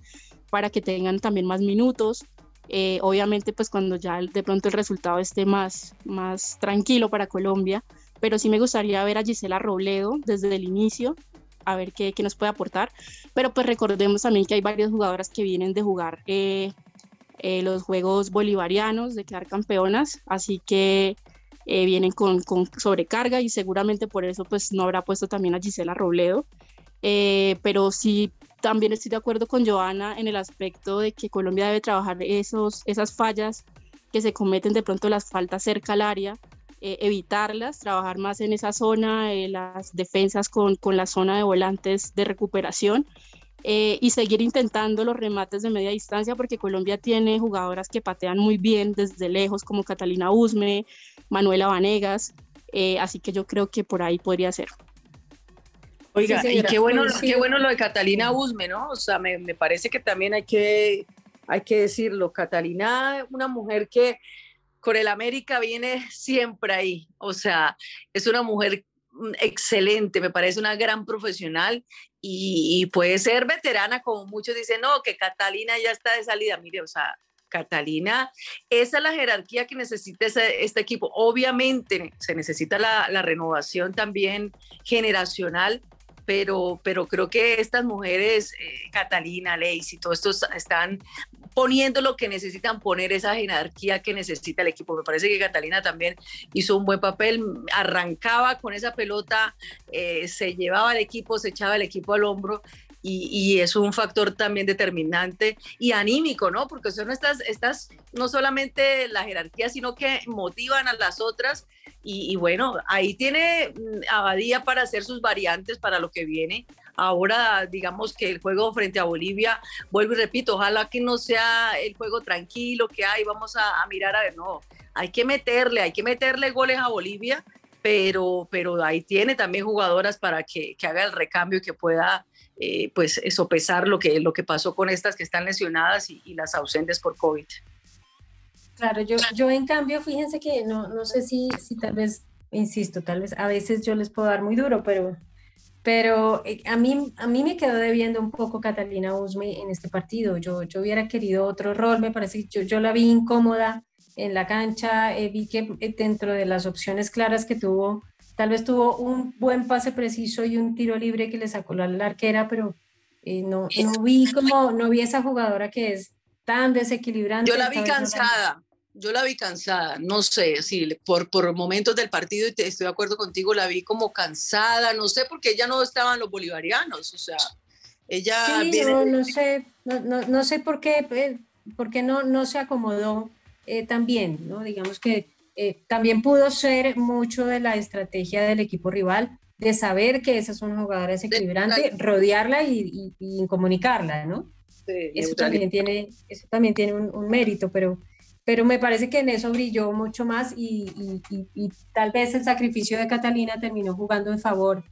para que tengan también más minutos. Eh, obviamente, pues cuando ya de pronto el resultado esté más, más tranquilo para Colombia. Pero sí me gustaría ver a Gisela Robledo desde el inicio, a ver qué, qué nos puede aportar. Pero pues recordemos también que hay varias jugadoras que vienen de jugar eh, eh, los Juegos Bolivarianos de quedar campeonas, así que eh, vienen con, sobrecarga y seguramente por eso pues no habrá puesto también a Gisela Robledo. Eh, pero sí también estoy de acuerdo con Joana en el aspecto de que Colombia debe trabajar esos, esas fallas que se cometen de pronto las faltas cerca al área, evitarlas, trabajar más en esa zona, las defensas con, con la zona de volantes de recuperación eh, y seguir intentando los remates de media distancia porque Colombia tiene jugadoras que patean muy bien desde lejos como Catalina Usme, Manuela Vanegas, eh, así que yo creo que por ahí podría ser. Oiga, y qué bueno, qué bueno lo de Catalina Usme, ¿no? O sea, me, me, parece que también hay que, hay que decirlo, Catalina, una mujer que con el América viene siempre ahí, o sea, es una mujer mm, excelente, me parece una gran profesional y, puede ser veterana, como muchos dicen, no, que Catalina ya está de salida. Mire, o sea, Catalina, esa es la jerarquía que necesita este equipo. Obviamente se necesita la, la renovación también generacional, pero, pero creo que estas mujeres, eh, Catalina, Leis y todos estos están poniendo lo que necesitan poner, esa jerarquía que necesita el equipo. Me parece que Catalina también hizo un buen papel, arrancaba con esa pelota, eh, se llevaba al equipo, se echaba el equipo al hombro y, es un factor también determinante y anímico, ¿no? Porque son estas, estas, no solamente la jerarquía, sino que motivan a las otras y, bueno, ahí tiene mm, Abadía para hacer sus variantes para lo que viene. Ahora, digamos que el juego frente a Bolivia, vuelvo y repito, ojalá que no sea el juego tranquilo que hay, vamos a, mirar a ver, no, hay que meterle, hay que meterle goles a Bolivia, pero, pero ahí tiene también jugadoras para que, haga el recambio y que pueda eh, pues sopesar lo que, lo que pasó con estas que están lesionadas y, y las ausentes por COVID. Claro, yo, yo en cambio, fíjense que no, no sé si, si tal vez, insisto, tal vez a veces yo les puedo dar muy duro, pero, pero eh, a, mí, a mí me quedó debiendo un poco Catalina Usme en este partido. Yo, yo hubiera querido otro rol, me parece que yo, yo la vi incómoda en la cancha, eh, vi que eh, dentro de las opciones claras que tuvo, tal vez tuvo un buen pase preciso y un tiro libre que le sacó la, la arquera, pero no, no vi como, no vi esa jugadora que es tan desequilibrante. Yo la vi cansada, yo la vi cansada, no sé, sí, por, por momentos del partido, y te, estoy de acuerdo contigo, la vi como cansada, no sé, porque ella no estaban los bolivarianos, o sea, ella... Sí, no, sé, no, no, sé por qué, eh, porque no, no se acomodó eh, también, ¿no? Digamos que eh, también pudo ser mucho de la estrategia del equipo rival, de saber que esa es una jugadora desequilibrante, rodearla y, y, comunicarla, ¿no? eso, también tiene, eso también tiene un, mérito, pero, pero me parece que en eso brilló mucho más y, y, tal vez el sacrificio de Catalina terminó jugando en favor,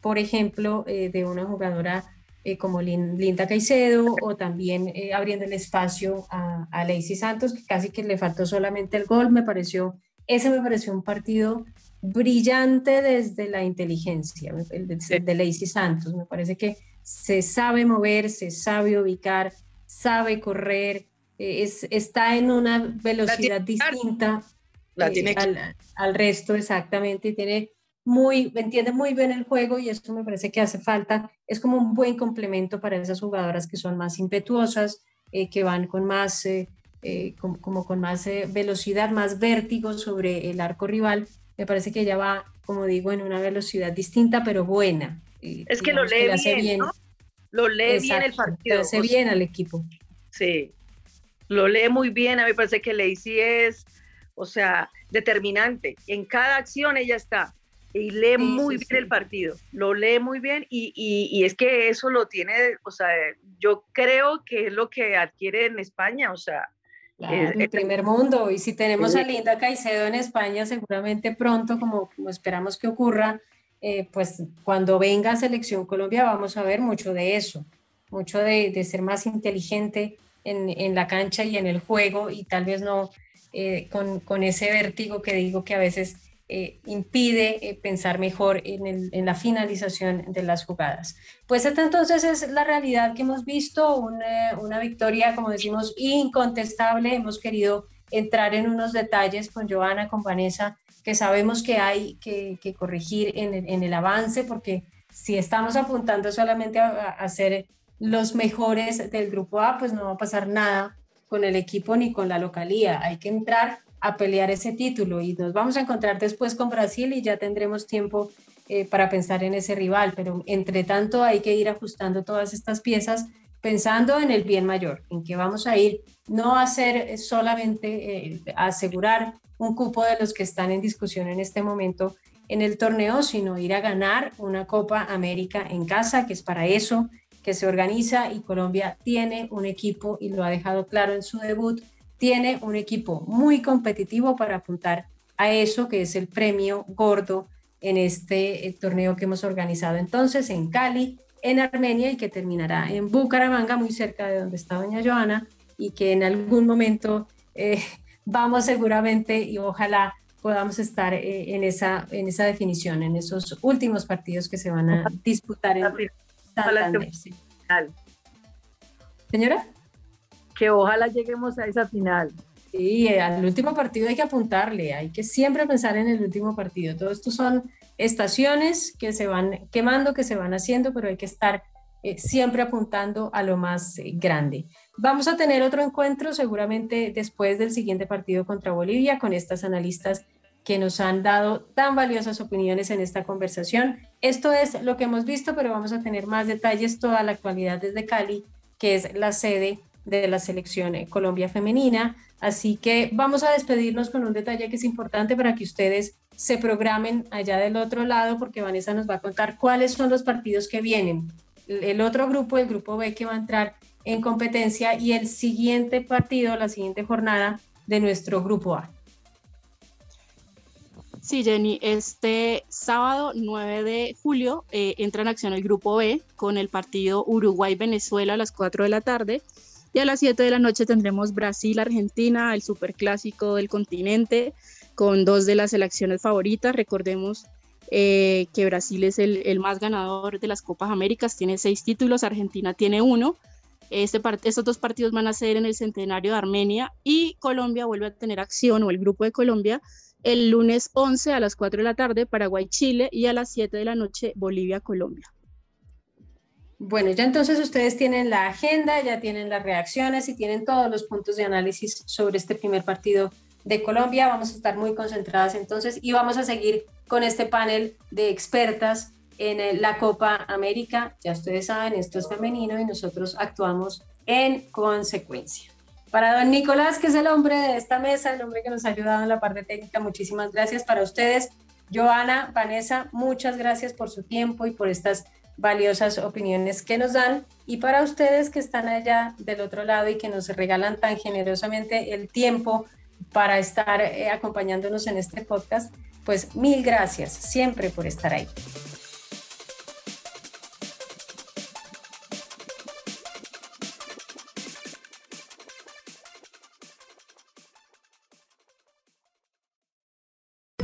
por ejemplo, eh, de una jugadora eh, como Linda Caicedo o también abriendo el espacio a, a Lacey Santos, que casi que le faltó solamente el gol, me pareció, ese me pareció un partido brillante desde la inteligencia, el de, de Lacey Santos. Me parece que se sabe mover, se sabe ubicar, sabe correr, eh, es, está en una velocidad distinta eh, al, resto exactamente y tiene muy, entiende muy bien el juego y esto me parece que hace falta, es como un buen complemento para esas jugadoras que son más impetuosas, eh, que van con más, como, con más velocidad, más vértigo sobre el arco rival me parece que ella va, como digo, en una velocidad distinta, pero buena. Es que lo lee bien, Lo lee bien el partido. Lo hace bien al equipo. Sí, lo lee muy bien. A mí me parece que Lacey es, o sea, determinante. En cada acción ella está y lee muy bien el partido, lo lee muy bien y, y, es que eso lo tiene, o sea, yo creo que es lo que adquiere en España, o sea, el primer mundo. Y si tenemos a Linda Caicedo en España, seguramente pronto, como, como esperamos que ocurra, eh, pues cuando venga Selección Colombia vamos a ver mucho de eso, mucho de, de ser más inteligente en, en, la cancha y en el juego y tal vez no eh, con, con, ese vértigo que digo que a veces eh, impide eh, pensar mejor en, la finalización de las jugadas. Pues esta entonces es la realidad que hemos visto, una, victoria, como decimos, incontestable. Hemos querido entrar en unos detalles con Joana, con Vanessa, que sabemos que hay que, corregir en el, avance, porque si estamos apuntando solamente a, a ser los mejores del grupo A, pues no va a pasar nada con el equipo ni con la localía. Hay que entrar a pelear ese título y nos vamos a encontrar después con Brasil y ya tendremos tiempo eh, para pensar en ese rival, pero entre tanto hay que ir ajustando todas estas piezas pensando en el bien mayor, en que vamos a ir no a hacer solamente eh, asegurar un cupo de los que están en discusión en este momento en el torneo, sino ir a ganar una Copa América en casa, que es para eso que se organiza y Colombia tiene un equipo y lo ha dejado claro en su debut tiene un equipo muy competitivo para apuntar a eso que es el premio gordo en este eh, torneo que hemos organizado entonces en Cali, en Armenia y que terminará en Bucaramanga, muy cerca de donde está doña Joana, y que en algún momento eh, [LAUGHS] vamos seguramente y ojalá podamos estar eh, en, esa, en esa definición, en esos últimos partidos que se van a disputar en Santander. Señora que ojalá lleguemos a esa final. Sí, al último partido hay que apuntarle, hay que siempre pensar en el último partido. Todo esto son estaciones que se van quemando, que se van haciendo, pero hay que estar eh, siempre apuntando a lo más eh, grande. Vamos a tener otro encuentro seguramente después del siguiente partido contra Bolivia con estas analistas que nos han dado tan valiosas opiniones en esta conversación. Esto es lo que hemos visto, pero vamos a tener más detalles, toda la actualidad desde Cali, que es la sede de la selección eh, Colombia femenina. Así que vamos a despedirnos con un detalle que es importante para que ustedes se programen allá del otro lado, porque Vanessa nos va a contar cuáles son los partidos que vienen. El otro grupo, el grupo B, que va a entrar en competencia y el siguiente partido, la siguiente jornada de nuestro grupo A. Sí, Jenny, este sábado 9 de julio eh, entra en acción el grupo B con el partido Uruguay-Venezuela a las 4 de la tarde y a las 7 de la noche tendremos Brasil-Argentina, el superclásico del continente, con dos de las selecciones favoritas. Recordemos eh, que Brasil es el, más ganador de las Copas Américas, tiene seis títulos, Argentina tiene uno. Este estos dos partidos van a ser en el centenario de Armenia y Colombia vuelve a tener acción, o el grupo de Colombia, el lunes 11 a las 4 de la tarde, Paraguay-Chile y a las 7 de la noche, Bolivia-Colombia. Bueno, ya entonces ustedes tienen la agenda, ya tienen las reacciones y tienen todos los puntos de análisis sobre este primer partido de Colombia. Vamos a estar muy concentradas entonces y vamos a seguir con este panel de expertas en la Copa América. Ya ustedes saben, esto es femenino y nosotros actuamos en consecuencia. Para don Nicolás, que es el hombre de esta mesa, el hombre que nos ha ayudado en la parte técnica, muchísimas gracias. Para ustedes, Joana, Vanessa, muchas gracias por su tiempo y por estas valiosas opiniones que nos dan. Y para ustedes que están allá del otro lado y que nos regalan tan generosamente el tiempo para estar eh, acompañándonos en este podcast, pues mil gracias siempre por estar ahí.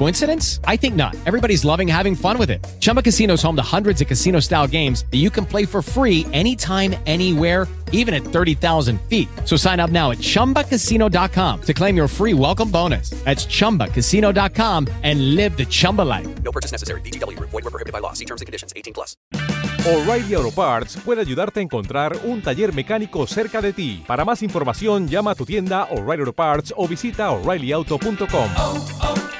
Coincidence? I think not. Everybody's loving having fun with it. Chumba Casino is home to hundreds of casino style games that you can play for free anytime, anywhere, even at 30,000 feet. So sign up now at chumbacasino.com to claim your free welcome bonus. That's chumbacasino.com and live the Chumba life. No purchase necessary. DTW, void, were prohibited by law. See terms and conditions 18 plus. O'Reilly Auto Parts puede ayudarte a encontrar un taller mecánico cerca de ti. Para más información, llama a tu tienda O'Reilly Auto Parts o visita oreillyauto.com.